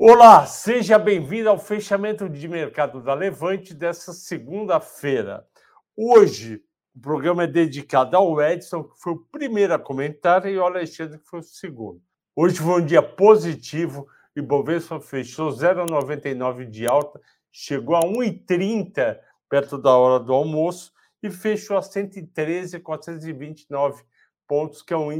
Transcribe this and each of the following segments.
Olá, seja bem-vindo ao fechamento de mercado da Levante dessa segunda-feira. Hoje, o programa é dedicado ao Edson, que foi o primeiro a comentar, e ao Alexandre, que foi o segundo. Hoje foi um dia positivo, e Bovespa fechou 0,99 de alta, chegou a 1,30 perto da hora do almoço e fechou a 113,429 pontos, que é um,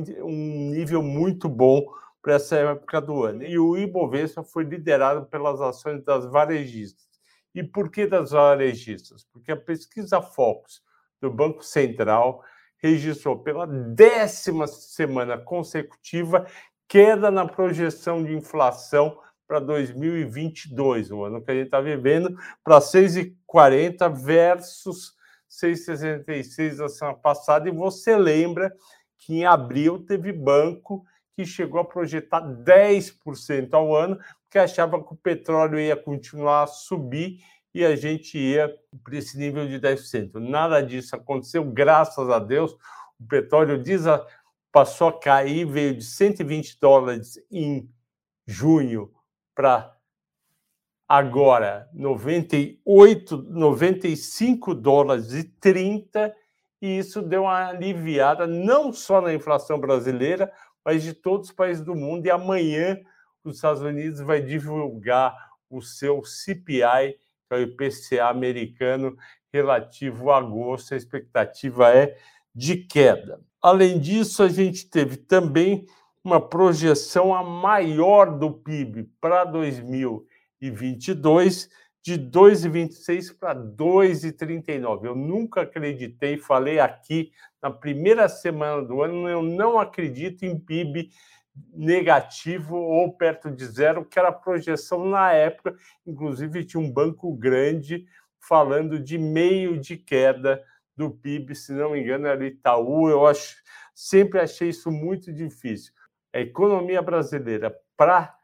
nível muito bom para essa época do ano. E o Ibovespa foi liderado pelas ações das varejistas. E por que das varejistas? Porque a pesquisa Focus do Banco Central registrou pela décima semana consecutiva queda na projeção de inflação para 2022, o ano que a gente está vivendo, para 6,40 versus 6,66 da semana passada. E você lembra que em abril teve banco que chegou a projetar 10% ao ano, porque achava que o petróleo ia continuar a subir e a gente ia para esse nível de 10%. Nada disso aconteceu, graças a Deus. O petróleo passou a cair, veio de 120 dólares em junho para agora 98, 95 dólares e 30, e isso deu uma aliviada não só na inflação brasileira, mas de todos os países do mundo. E amanhã os Estados Unidos vai divulgar o seu CPI, que é o IPCA americano, relativo a agosto. A expectativa é de queda. Além disso, a gente teve também uma projeção a maior do PIB para 2022 de 2,26 para 2,39. Eu nunca acreditei, falei aqui na primeira semana do ano, eu não acredito em PIB negativo ou perto de zero, que era a projeção na época. Inclusive, tinha um banco grande falando de meio de queda do PIB, se não me engano, era Itaú. Eu acho, sempre achei isso muito difícil. A economia brasileira, para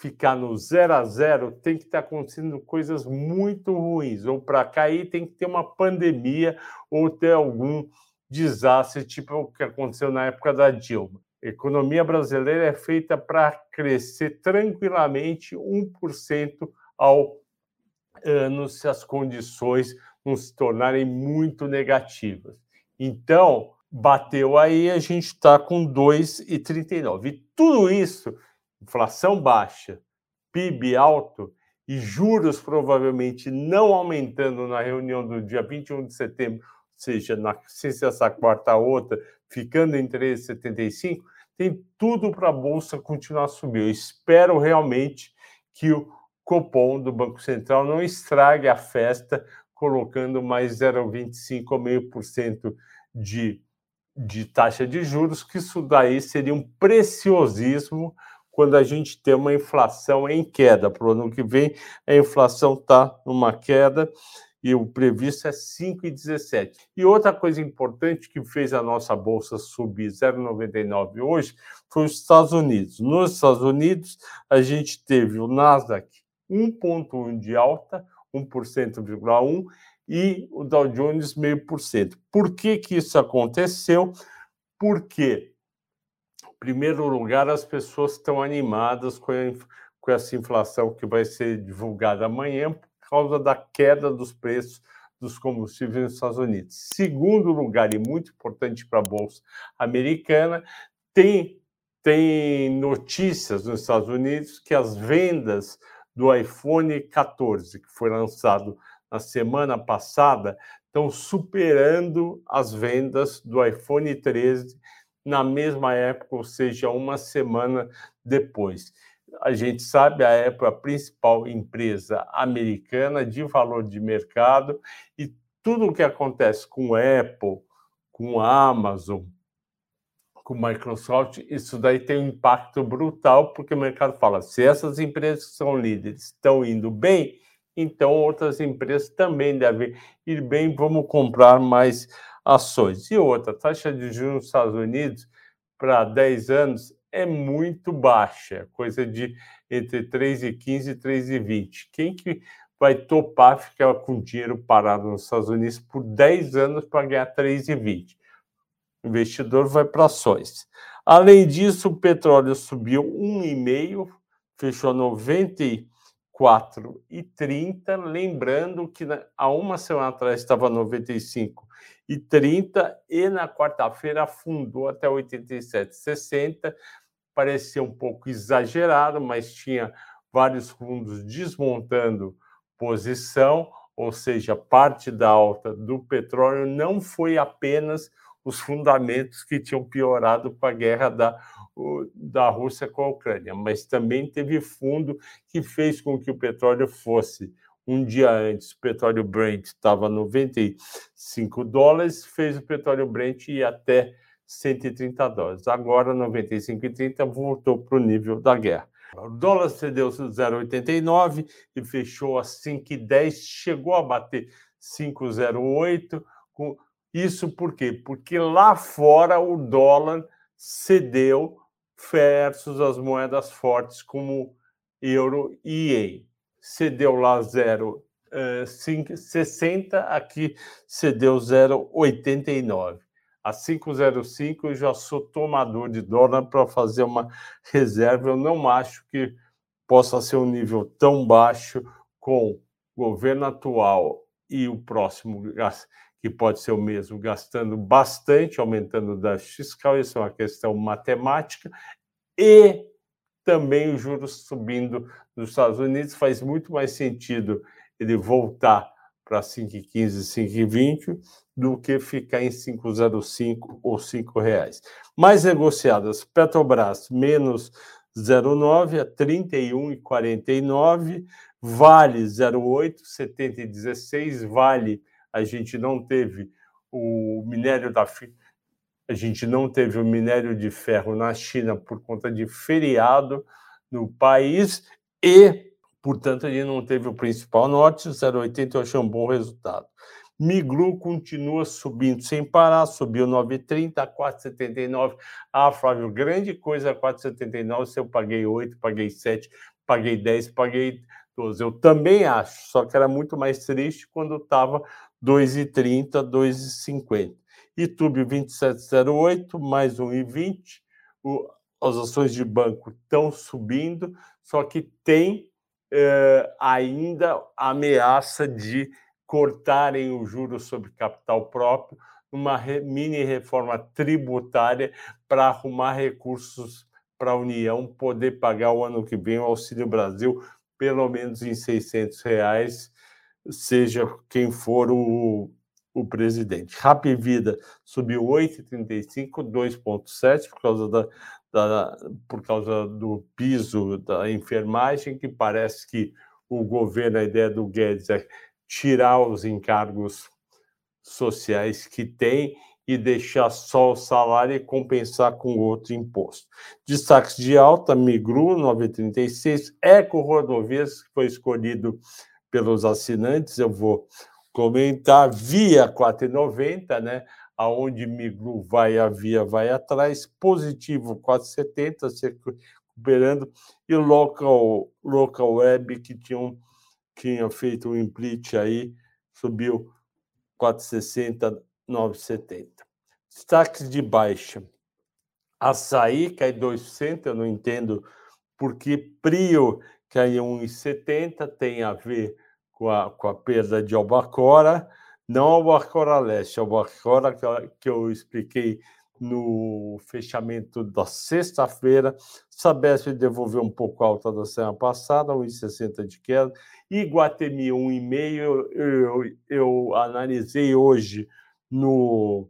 ficar no zero a zero, tem que estar acontecendo coisas muito ruins. Ou para cair, tem que ter uma pandemia ou ter algum desastre, tipo o que aconteceu na época da Dilma. A economia brasileira é feita para crescer tranquilamente 1% ao ano se as condições não se tornarem muito negativas. Então, bateu aí, a gente está com 2,39. E tudo isso inflação baixa, PIB alto e juros provavelmente não aumentando na reunião do dia 21 de setembro, ou seja, na se essa quarta outra, ficando em 13,75, tem tudo para a bolsa continuar subindo. Eu espero realmente que o Copom do Banco Central não estrague a festa colocando mais 0,25 ou meio por cento de de taxa de juros, que isso daí seria um preciosismo quando a gente tem uma inflação em queda. Para o ano que vem, a inflação está numa queda e o previsto é 5,17. E outra coisa importante que fez a nossa bolsa subir 0,99 hoje foi os Estados Unidos. Nos Estados Unidos, a gente teve o Nasdaq 1,1 de alta, 1,1%, e o Dow Jones 0,5%. Por que, que isso aconteceu? Porque primeiro lugar, as pessoas estão animadas com, a, com essa inflação que vai ser divulgada amanhã por causa da queda dos preços dos combustíveis nos Estados Unidos. Segundo lugar, e muito importante para a Bolsa Americana, tem, tem notícias nos Estados Unidos que as vendas do iPhone 14, que foi lançado na semana passada, estão superando as vendas do iPhone 13 na mesma época, ou seja, uma semana depois. A gente sabe, a Apple é a principal empresa americana de valor de mercado e tudo o que acontece com Apple, com Amazon, com Microsoft, isso daí tem um impacto brutal, porque o mercado fala: se essas empresas que são líderes estão indo bem, então outras empresas também devem ir bem, vamos comprar mais ações. E outra, a taxa de juros nos Estados Unidos para 10 anos é muito baixa, coisa de entre 3,15 e 3,20. Quem que vai topar ficar com dinheiro parado nos Estados Unidos por 10 anos para ganhar 3,20? O investidor vai para ações. Além disso, o petróleo subiu 1,5, fechou 94 e 30, lembrando que há uma semana atrás estava 95 e 30 e na quarta-feira afundou até 87,60. Parecia um pouco exagerado, mas tinha vários fundos desmontando posição, ou seja, parte da alta do petróleo não foi apenas os fundamentos que tinham piorado com a guerra da, da Rússia com a Ucrânia, mas também teve fundo que fez com que o petróleo fosse um dia antes, o petróleo Brent estava 95 dólares, fez o petróleo Brent ir até 130 dólares. Agora, 95,30 voltou para o nível da guerra. O dólar cedeu 0,89 e fechou a 5,10, chegou a bater 5,08. Com... Isso por quê? Porque lá fora o dólar cedeu versus as moedas fortes como euro e ien cedeu lá 0,60, uh, aqui cedeu 0,89. A 505 eu já sou tomador de dólar para fazer uma reserva. Eu não acho que possa ser um nível tão baixo com o governo atual e o próximo, que pode ser o mesmo, gastando bastante, aumentando o déficit fiscal. Isso é uma questão matemática. E também os juros subindo nos Estados Unidos, faz muito mais sentido ele voltar para 5,15, 5,20 do que ficar em 5,05 ou 5 reais. Mais negociadas, Petrobras menos 0,9 a 31,49, Vale 0,8, 70,16, Vale a gente não teve o minério da a gente não teve o minério de ferro na China por conta de feriado no país e, portanto, ele não teve o principal norte, 0,80 eu achei um bom resultado. Miglu continua subindo sem parar, subiu 9,30 a 4,79. Ah, Flávio, grande coisa 4,79, se eu paguei 8, paguei 7, paguei 10, paguei 12. Eu também acho, só que era muito mais triste quando estava 2,30, 2,50. YouTube 2708, mais 1,20. as ações de banco estão subindo, só que tem eh, ainda a ameaça de cortarem o juro sobre capital próprio, uma re, mini reforma tributária para arrumar recursos para a União poder pagar o ano que vem o Auxílio Brasil pelo menos em 600 reais, seja quem for o o presidente. Rap Vida subiu 8,35, 2,7 por causa da, da, por causa do piso da enfermagem, que parece que o governo, a ideia do Guedes é tirar os encargos sociais que tem e deixar só o salário e compensar com outro imposto. Destaques de alta, Migru 9,36, Eco Rodovias, que foi escolhido pelos assinantes, eu vou comentar via 4,90, né? Aonde Miglu vai, a via vai atrás, positivo 4,70, se recuperando, e local, local web que tinham, tinha feito um implit aí, subiu 4,60, 9,70. Destaques de baixa. Açaí cai 2%, eu não entendo por que Prio caiu 1,70, tem a ver com a, com a perda de Albacora, não Albacora Leste, Albacora que, que eu expliquei no fechamento da sexta-feira. Sabesp devolveu um pouco alta da semana passada, 1,60 de queda. E Guatemi, 1,5, eu, eu, eu analisei hoje no,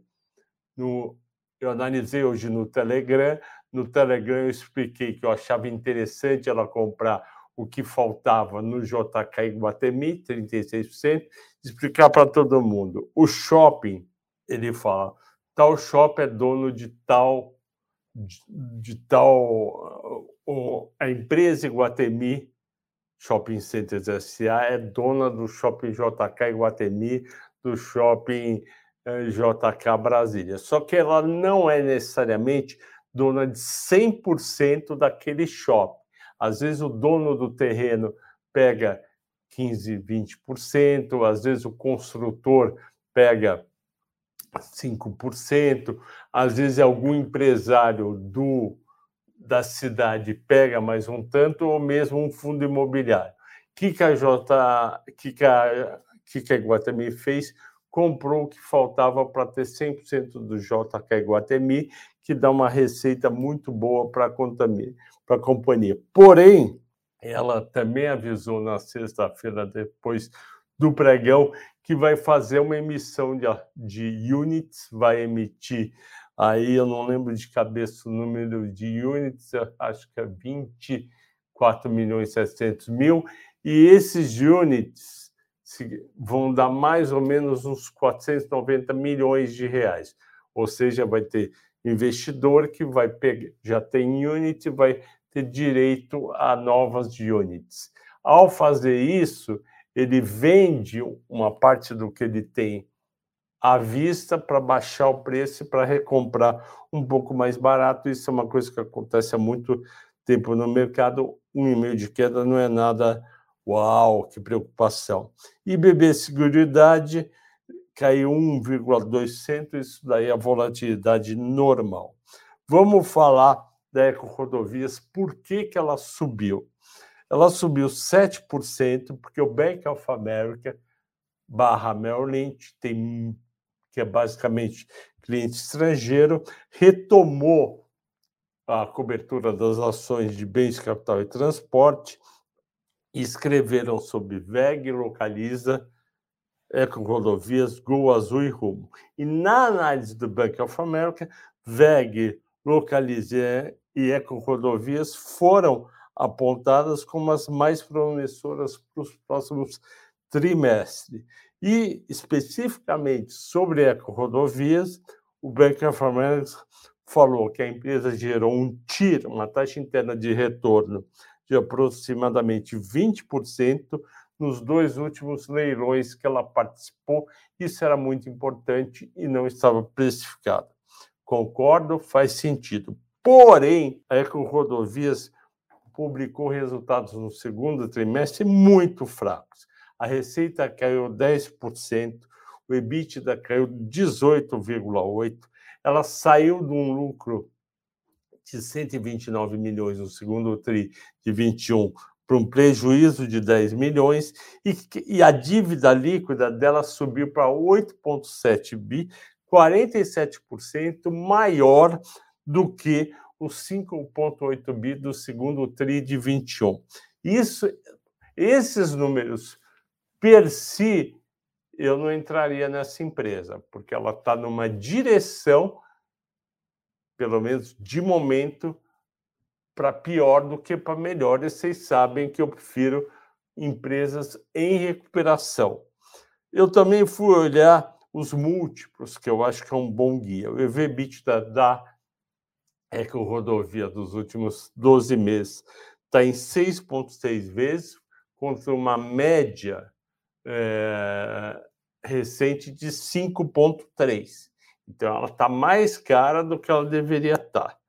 no. Eu analisei hoje no Telegram. No Telegram eu expliquei que eu achava interessante ela comprar o que faltava no JK Iguatemi, 36%, explicar para todo mundo. O shopping, ele fala, tal shopping é dono de tal de, de tal a empresa Iguatemi Shopping Centers SA é dona do shopping JK Iguatemi, do shopping eh, JK Brasília. Só que ela não é necessariamente dona de 100% daquele shopping. Às vezes o dono do terreno pega 15, 20%, às vezes o construtor pega 5%, às vezes algum empresário do da cidade pega mais um tanto, ou mesmo um fundo imobiliário. O que, que a J, que, que a, que, que a Iguatemi fez? Comprou o que faltava para ter 100% do JK Iguatemi, que dá uma receita muito boa para a companhia. Porém, ela também avisou na sexta-feira, depois do pregão, que vai fazer uma emissão de, de units, vai emitir Aí eu não lembro de cabeça o número de units, acho que é 24 milhões e 700 mil. E esses units vão dar mais ou menos uns 490 milhões de reais. Ou seja, vai ter investidor que vai pegar, já tem unit, vai ter direito a novas units. Ao fazer isso, ele vende uma parte do que ele tem à vista para baixar o preço para recomprar um pouco mais barato. Isso é uma coisa que acontece há muito tempo no mercado. Um e meio de queda não é nada uau, que preocupação. E BB Seguridade caiu 1,2%, isso daí é a volatilidade normal. Vamos falar da Eco Rodovias, por que, que ela subiu? Ela subiu 7%, porque o Bank of America barra Lynch tem que é basicamente cliente estrangeiro, retomou a cobertura das ações de bens, capital e transporte, escreveram sobre VEG, Localiza, Eco Rodovias, Gol Azul e Rumo. E na análise do Bank of America, VEG, Localiza e Eco Rodovias foram apontadas como as mais promissoras para os próximos trimestres. E, especificamente sobre eco-rodovias, o Bank of America falou que a empresa gerou um TIR, uma taxa interna de retorno, de aproximadamente 20% nos dois últimos leilões que ela participou. Isso era muito importante e não estava precificado. Concordo, faz sentido. Porém, a Eco Rodovias publicou resultados no segundo trimestre muito fracos a receita caiu 10%, o EBITDA caiu 18,8%, ela saiu de um lucro de 129 milhões no segundo TRI de 21 para um prejuízo de 10 milhões e, e a dívida líquida dela subiu para 8,7 bi, 47% maior do que os 5,8 bi do segundo TRI de 21. Isso, esses números per si, eu não entraria nessa empresa, porque ela está numa direção, pelo menos de momento, para pior do que para melhor. E vocês sabem que eu prefiro empresas em recuperação. Eu também fui olhar os múltiplos, que eu acho que é um bom guia. O EV/EBITDA da Eco Rodovia dos últimos 12 meses está em 6,6 vezes, contra uma média é, recente de 5,3. Então, ela está mais cara do que ela deveria estar.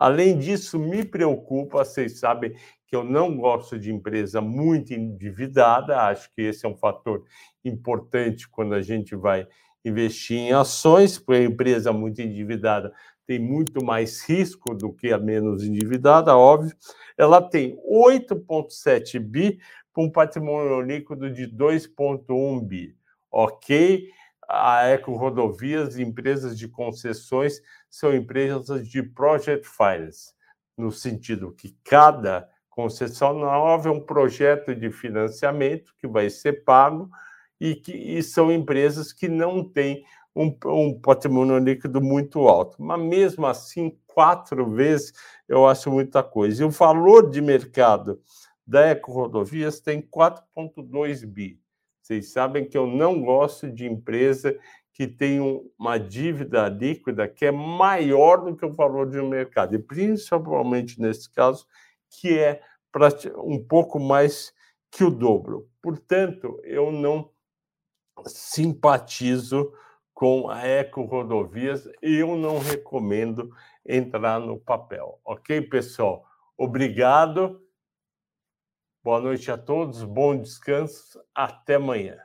Além disso, me preocupa, vocês sabem que eu não gosto de empresa muito endividada, acho que esse é um fator importante quando a gente vai investir em ações, porque a empresa muito endividada tem muito mais risco do que a menos endividada, óbvio. Ela tem 8,7 bi com um patrimônio líquido de 2,1 bi. Ok? A Eco Rodovias e empresas de concessões são empresas de project finance, no sentido que cada concessão nova é um projeto de financiamento que vai ser pago e que e são empresas que não têm um, um, patrimônio líquido muito alto. Mas mesmo assim, quatro vezes eu acho muita coisa. E o valor de mercado da Eco Rodovias tem 4,2 bi. Vocês sabem que eu não gosto de empresa que tem uma dívida líquida que é maior do que o valor de mercado, e principalmente nesse caso, que é um pouco mais que o dobro. Portanto, eu não simpatizo com a Eco Rodovias e eu não recomendo entrar no papel. Ok, pessoal? Obrigado. Boa noite a todos, bom descanso, até amanhã.